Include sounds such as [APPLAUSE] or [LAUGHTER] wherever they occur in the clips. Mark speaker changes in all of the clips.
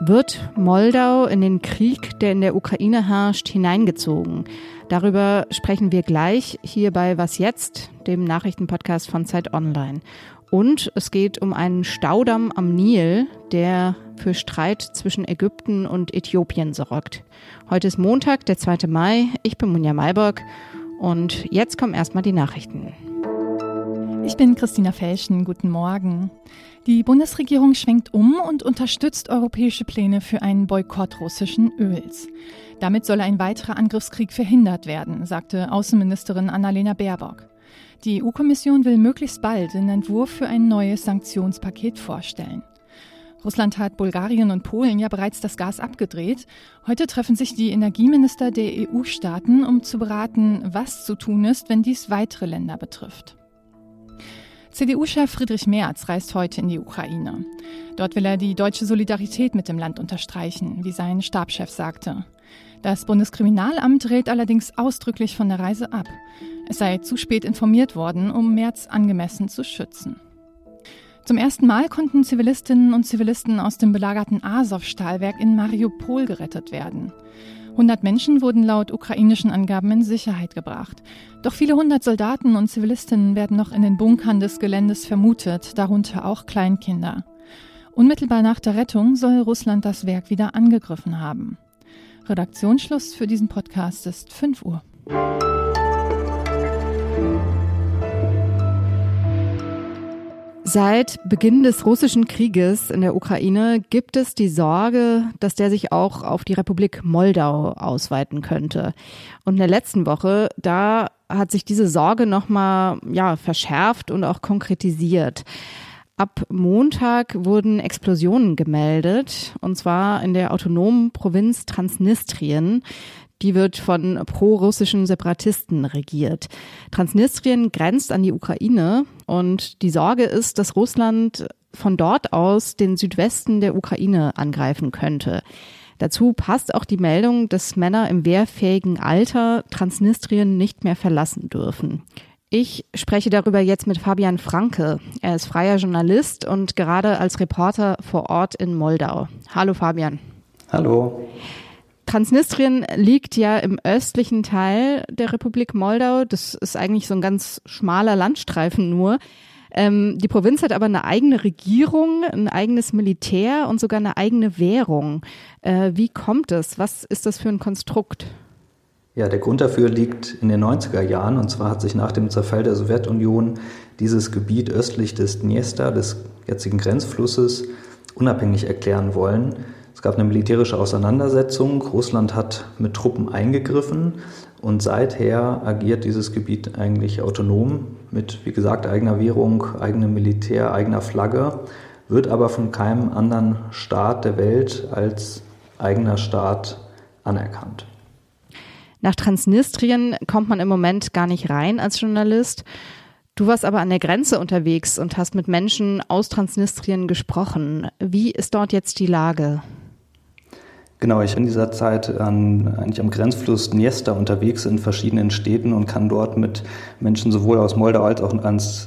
Speaker 1: Wird Moldau in den Krieg, der in der Ukraine herrscht, hineingezogen? Darüber sprechen wir gleich hier bei Was jetzt, dem Nachrichtenpodcast von Zeit Online. Und es geht um einen Staudamm am Nil, der für Streit zwischen Ägypten und Äthiopien sorgt. Heute ist Montag, der 2. Mai. Ich bin Munja Malborg und jetzt kommen erstmal die Nachrichten.
Speaker 2: Ich bin Christina Felschen. Guten Morgen. Die Bundesregierung schwenkt um und unterstützt europäische Pläne für einen Boykott russischen Öls. Damit soll ein weiterer Angriffskrieg verhindert werden, sagte Außenministerin Annalena Baerbock. Die EU-Kommission will möglichst bald den Entwurf für ein neues Sanktionspaket vorstellen. Russland hat Bulgarien und Polen ja bereits das Gas abgedreht. Heute treffen sich die Energieminister der EU-Staaten, um zu beraten, was zu tun ist, wenn dies weitere Länder betrifft. CDU-Chef Friedrich Merz reist heute in die Ukraine. Dort will er die deutsche Solidarität mit dem Land unterstreichen, wie sein Stabschef sagte. Das Bundeskriminalamt rät allerdings ausdrücklich von der Reise ab. Es sei zu spät informiert worden, um März angemessen zu schützen. Zum ersten Mal konnten Zivilistinnen und Zivilisten aus dem belagerten Azov-Stahlwerk in Mariupol gerettet werden. 100 Menschen wurden laut ukrainischen Angaben in Sicherheit gebracht. Doch viele hundert Soldaten und Zivilistinnen werden noch in den Bunkern des Geländes vermutet, darunter auch Kleinkinder. Unmittelbar nach der Rettung soll Russland das Werk wieder angegriffen haben. Redaktionsschluss für diesen Podcast ist 5 Uhr.
Speaker 1: Seit Beginn des russischen Krieges in der Ukraine gibt es die Sorge, dass der sich auch auf die Republik Moldau ausweiten könnte. Und in der letzten Woche, da hat sich diese Sorge nochmal ja, verschärft und auch konkretisiert. Ab Montag wurden Explosionen gemeldet, und zwar in der autonomen Provinz Transnistrien. Die wird von pro-russischen Separatisten regiert. Transnistrien grenzt an die Ukraine und die Sorge ist, dass Russland von dort aus den Südwesten der Ukraine angreifen könnte. Dazu passt auch die Meldung, dass Männer im wehrfähigen Alter Transnistrien nicht mehr verlassen dürfen. Ich spreche darüber jetzt mit Fabian Franke. Er ist freier Journalist und gerade als Reporter vor Ort in Moldau. Hallo Fabian.
Speaker 3: Hallo.
Speaker 1: Transnistrien liegt ja im östlichen Teil der Republik Moldau. Das ist eigentlich so ein ganz schmaler Landstreifen nur. Ähm, die Provinz hat aber eine eigene Regierung, ein eigenes Militär und sogar eine eigene Währung. Äh, wie kommt es? Was ist das für ein Konstrukt?
Speaker 3: Ja, der Grund dafür liegt in den 90er Jahren. Und zwar hat sich nach dem Zerfall der Sowjetunion dieses Gebiet östlich des Dniester, des jetzigen Grenzflusses, unabhängig erklären wollen. Es gab eine militärische Auseinandersetzung. Russland hat mit Truppen eingegriffen und seither agiert dieses Gebiet eigentlich autonom mit, wie gesagt, eigener Währung, eigenem Militär, eigener Flagge, wird aber von keinem anderen Staat der Welt als eigener Staat anerkannt.
Speaker 1: Nach Transnistrien kommt man im Moment gar nicht rein als Journalist. Du warst aber an der Grenze unterwegs und hast mit Menschen aus Transnistrien gesprochen. Wie ist dort jetzt die Lage?
Speaker 3: Genau, ich bin in dieser Zeit an, eigentlich am Grenzfluss Dniester unterwegs in verschiedenen Städten und kann dort mit Menschen sowohl aus Moldau als auch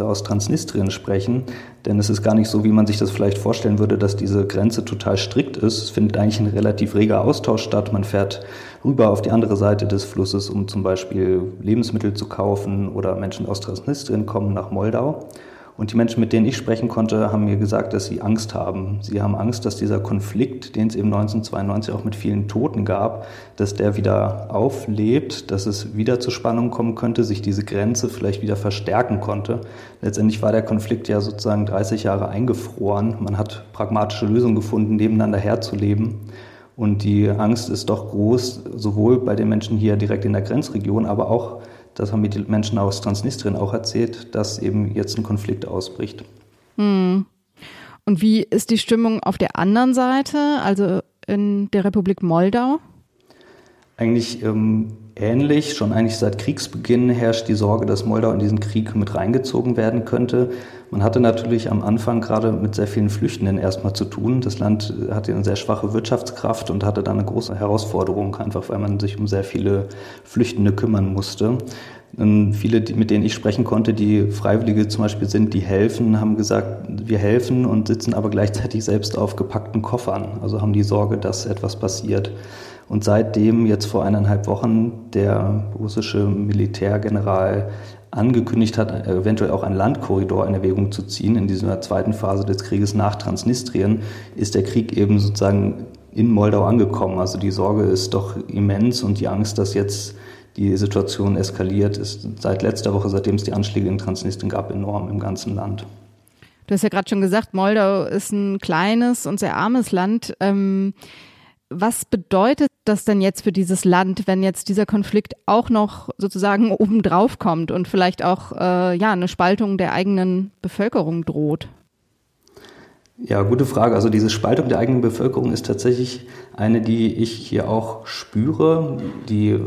Speaker 3: aus Transnistrien sprechen. Denn es ist gar nicht so, wie man sich das vielleicht vorstellen würde, dass diese Grenze total strikt ist. Es findet eigentlich ein relativ reger Austausch statt. Man fährt rüber auf die andere Seite des Flusses, um zum Beispiel Lebensmittel zu kaufen oder Menschen aus Transnistrien kommen nach Moldau. Und die Menschen, mit denen ich sprechen konnte, haben mir gesagt, dass sie Angst haben. Sie haben Angst, dass dieser Konflikt, den es eben 1992 auch mit vielen Toten gab, dass der wieder auflebt, dass es wieder zu Spannungen kommen könnte, sich diese Grenze vielleicht wieder verstärken konnte. Letztendlich war der Konflikt ja sozusagen 30 Jahre eingefroren. Man hat pragmatische Lösungen gefunden, nebeneinander herzuleben. Und die Angst ist doch groß, sowohl bei den Menschen hier direkt in der Grenzregion, aber auch das haben mir die Menschen aus Transnistrien auch erzählt, dass eben jetzt ein Konflikt ausbricht.
Speaker 1: Hm. Und wie ist die Stimmung auf der anderen Seite, also in der Republik Moldau?
Speaker 3: Eigentlich ähm, ähnlich. Schon eigentlich seit Kriegsbeginn herrscht die Sorge, dass Moldau in diesen Krieg mit reingezogen werden könnte. Man hatte natürlich am Anfang gerade mit sehr vielen Flüchtenden erstmal zu tun. Das Land hatte eine sehr schwache Wirtschaftskraft und hatte da eine große Herausforderung, einfach weil man sich um sehr viele Flüchtende kümmern musste. Und viele, mit denen ich sprechen konnte, die Freiwillige zum Beispiel sind, die helfen, haben gesagt, wir helfen und sitzen aber gleichzeitig selbst auf gepackten Koffern. Also haben die Sorge, dass etwas passiert. Und seitdem jetzt vor eineinhalb Wochen der russische Militärgeneral angekündigt hat, eventuell auch einen Landkorridor in Erwägung zu ziehen in dieser zweiten Phase des Krieges nach Transnistrien, ist der Krieg eben sozusagen in Moldau angekommen. Also die Sorge ist doch immens und die Angst, dass jetzt die Situation eskaliert, ist seit letzter Woche, seitdem es die Anschläge in Transnistrien gab, enorm im ganzen Land.
Speaker 1: Du hast ja gerade schon gesagt, Moldau ist ein kleines und sehr armes Land. Ähm, was bedeutet das denn jetzt für dieses Land, wenn jetzt dieser Konflikt auch noch sozusagen [LAUGHS] obendrauf kommt und vielleicht auch äh, ja eine Spaltung der eigenen Bevölkerung droht?
Speaker 3: Ja, gute Frage. Also diese Spaltung der eigenen Bevölkerung ist tatsächlich eine, die ich hier auch spüre. Die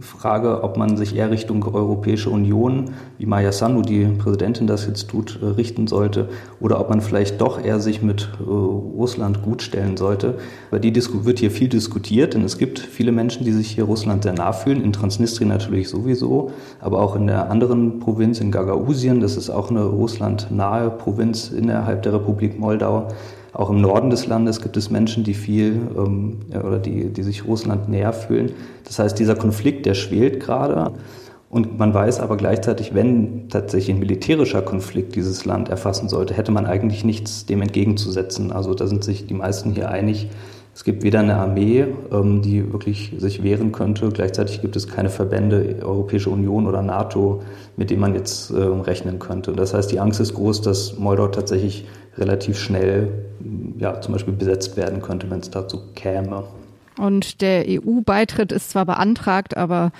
Speaker 3: Frage, ob man sich eher Richtung Europäische Union, wie Maya Sandu, die Präsidentin, das jetzt tut, äh, richten sollte, oder ob man vielleicht doch eher sich mit äh, Russland gutstellen sollte. Weil die Disku wird hier viel diskutiert, denn es gibt viele Menschen, die sich hier Russland sehr nah fühlen, in Transnistrien natürlich sowieso, aber auch in der anderen Provinz, in Gagausien, das ist auch eine russlandnahe Provinz innerhalb der Republik Moldau. Auch im Norden des Landes gibt es Menschen, die viel ähm, oder die, die sich Russland näher fühlen. Das heißt, dieser Konflikt, der schwelt gerade. Und man weiß aber gleichzeitig, wenn tatsächlich ein militärischer Konflikt dieses Land erfassen sollte, hätte man eigentlich nichts dem entgegenzusetzen. Also da sind sich die meisten hier einig. Es gibt weder eine Armee, ähm, die wirklich sich wehren könnte. Gleichzeitig gibt es keine Verbände, Europäische Union oder NATO, mit denen man jetzt äh, rechnen könnte. Das heißt, die Angst ist groß, dass Moldau tatsächlich relativ schnell ja, zum Beispiel besetzt werden könnte, wenn es dazu käme.
Speaker 1: Und der EU-Beitritt ist zwar beantragt, aber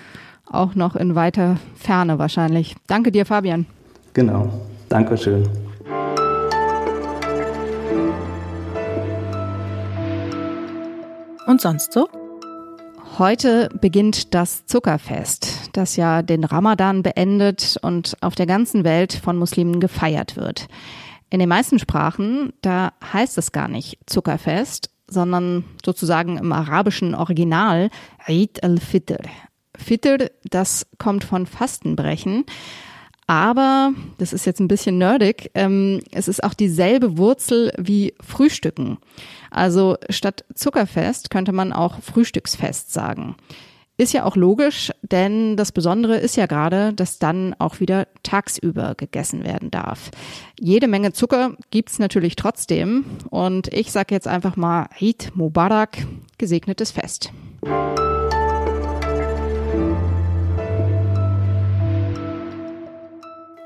Speaker 1: auch noch in weiter Ferne wahrscheinlich. Danke dir, Fabian.
Speaker 3: Genau. Dankeschön.
Speaker 2: Und sonst so?
Speaker 1: Heute beginnt das Zuckerfest, das ja den Ramadan beendet und auf der ganzen Welt von Muslimen gefeiert wird. In den meisten Sprachen, da heißt es gar nicht Zuckerfest, sondern sozusagen im arabischen Original Eid al-Fitr. Fitr, das kommt von Fastenbrechen. Aber, das ist jetzt ein bisschen nerdig, ähm, es ist auch dieselbe Wurzel wie Frühstücken. Also statt Zuckerfest könnte man auch Frühstücksfest sagen. Ist ja auch logisch, denn das Besondere ist ja gerade, dass dann auch wieder tagsüber gegessen werden darf. Jede Menge Zucker gibt's natürlich trotzdem und ich sage jetzt einfach mal Eid Mubarak, gesegnetes Fest.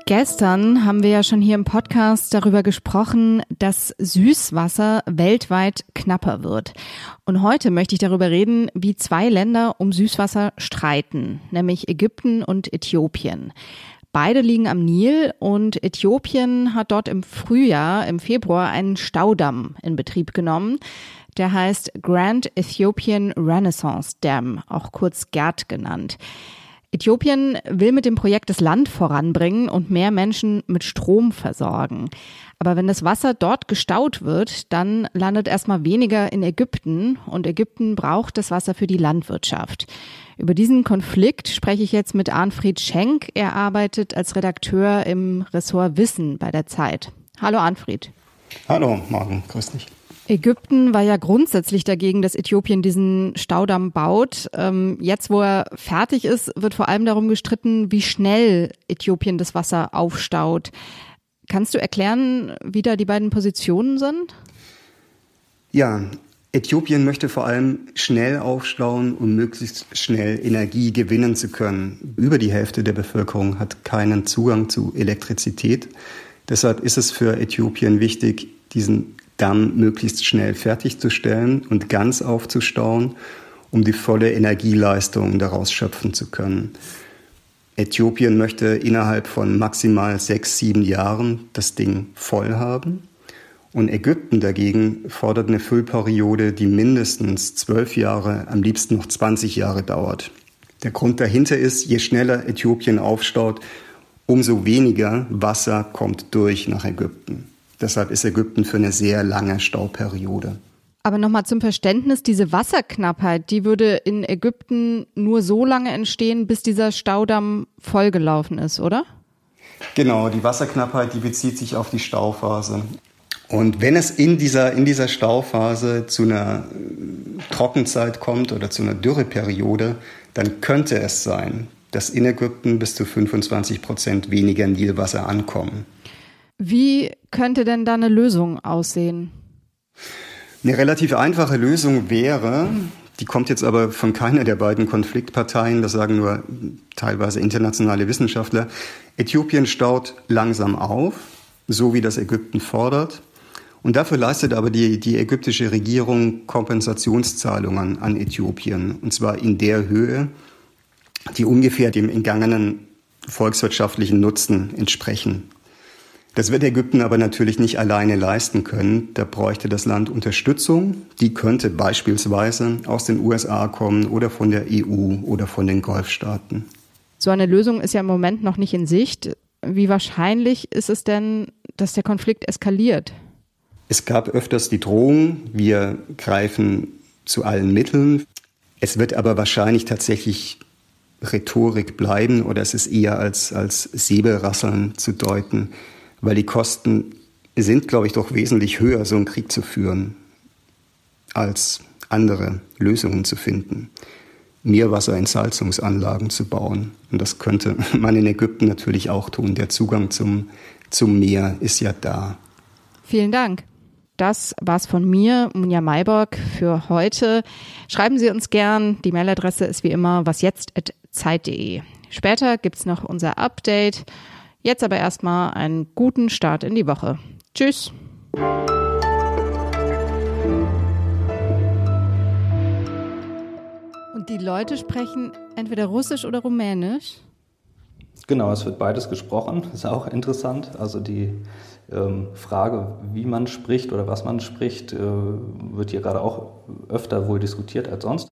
Speaker 1: Gestern haben wir ja schon hier im Podcast darüber gesprochen, dass Süßwasser weltweit knapper wird. Und heute möchte ich darüber reden, wie zwei Länder um Süßwasser streiten, nämlich Ägypten und Äthiopien. Beide liegen am Nil und Äthiopien hat dort im Frühjahr, im Februar, einen Staudamm in Betrieb genommen. Der heißt Grand Ethiopian Renaissance Dam, auch kurz GERD genannt. Äthiopien will mit dem Projekt das Land voranbringen und mehr Menschen mit Strom versorgen. Aber wenn das Wasser dort gestaut wird, dann landet erstmal weniger in Ägypten und Ägypten braucht das Wasser für die Landwirtschaft. Über diesen Konflikt spreche ich jetzt mit Arnfried Schenk. Er arbeitet als Redakteur im Ressort Wissen bei der Zeit. Hallo Arnfried.
Speaker 4: Hallo, morgen, grüß dich.
Speaker 1: Ägypten war ja grundsätzlich dagegen, dass Äthiopien diesen Staudamm baut. Ähm, jetzt, wo er fertig ist, wird vor allem darum gestritten, wie schnell Äthiopien das Wasser aufstaut. Kannst du erklären, wie da die beiden Positionen sind?
Speaker 4: Ja, Äthiopien möchte vor allem schnell aufstauen, um möglichst schnell Energie gewinnen zu können. Über die Hälfte der Bevölkerung hat keinen Zugang zu Elektrizität. Deshalb ist es für Äthiopien wichtig, diesen dann möglichst schnell fertigzustellen und ganz aufzustauen, um die volle Energieleistung daraus schöpfen zu können. Äthiopien möchte innerhalb von maximal sechs, sieben Jahren das Ding voll haben. Und Ägypten dagegen fordert eine Füllperiode, die mindestens zwölf Jahre, am liebsten noch 20 Jahre dauert. Der Grund dahinter ist, je schneller Äthiopien aufstaut, umso weniger Wasser kommt durch nach Ägypten. Deshalb ist Ägypten für eine sehr lange Stauperiode.
Speaker 1: Aber nochmal zum Verständnis, diese Wasserknappheit, die würde in Ägypten nur so lange entstehen, bis dieser Staudamm vollgelaufen ist, oder?
Speaker 4: Genau, die Wasserknappheit, die bezieht sich auf die Stauphase. Und wenn es in dieser, in dieser Stauphase zu einer äh, Trockenzeit kommt oder zu einer Dürreperiode, dann könnte es sein, dass in Ägypten bis zu 25 Prozent weniger Nilwasser ankommen.
Speaker 1: Wie könnte denn da eine Lösung aussehen?
Speaker 4: Eine relativ einfache Lösung wäre, die kommt jetzt aber von keiner der beiden Konfliktparteien, das sagen nur teilweise internationale Wissenschaftler. Äthiopien staut langsam auf, so wie das Ägypten fordert. Und dafür leistet aber die, die ägyptische Regierung Kompensationszahlungen an Äthiopien. Und zwar in der Höhe, die ungefähr dem entgangenen volkswirtschaftlichen Nutzen entsprechen. Das wird Ägypten aber natürlich nicht alleine leisten können. Da bräuchte das Land Unterstützung. Die könnte beispielsweise aus den USA kommen oder von der EU oder von den Golfstaaten.
Speaker 1: So eine Lösung ist ja im Moment noch nicht in Sicht. Wie wahrscheinlich ist es denn, dass der Konflikt eskaliert?
Speaker 4: Es gab öfters die Drohung, wir greifen zu allen Mitteln. Es wird aber wahrscheinlich tatsächlich Rhetorik bleiben oder es ist eher als, als Säbelrasseln zu deuten weil die Kosten sind, glaube ich, doch wesentlich höher, so einen Krieg zu führen, als andere Lösungen zu finden. Meerwasserentsalzungsanlagen zu bauen. Und das könnte [LAUGHS] man in Ägypten natürlich auch tun. Der Zugang zum, zum Meer ist ja da.
Speaker 1: Vielen Dank. Das war's von mir, Munja Mayborg, für heute. Schreiben Sie uns gern. Die Mailadresse ist wie immer wasjetzt.zeit.de. Später gibt's noch unser Update. Jetzt aber erstmal einen guten Start in die Woche. Tschüss. Und die Leute sprechen entweder Russisch oder Rumänisch?
Speaker 3: Genau, es wird beides gesprochen. Das [LAUGHS] ist auch interessant. Also die ähm, Frage, wie man spricht oder was man spricht, äh, wird hier gerade auch öfter wohl diskutiert als sonst.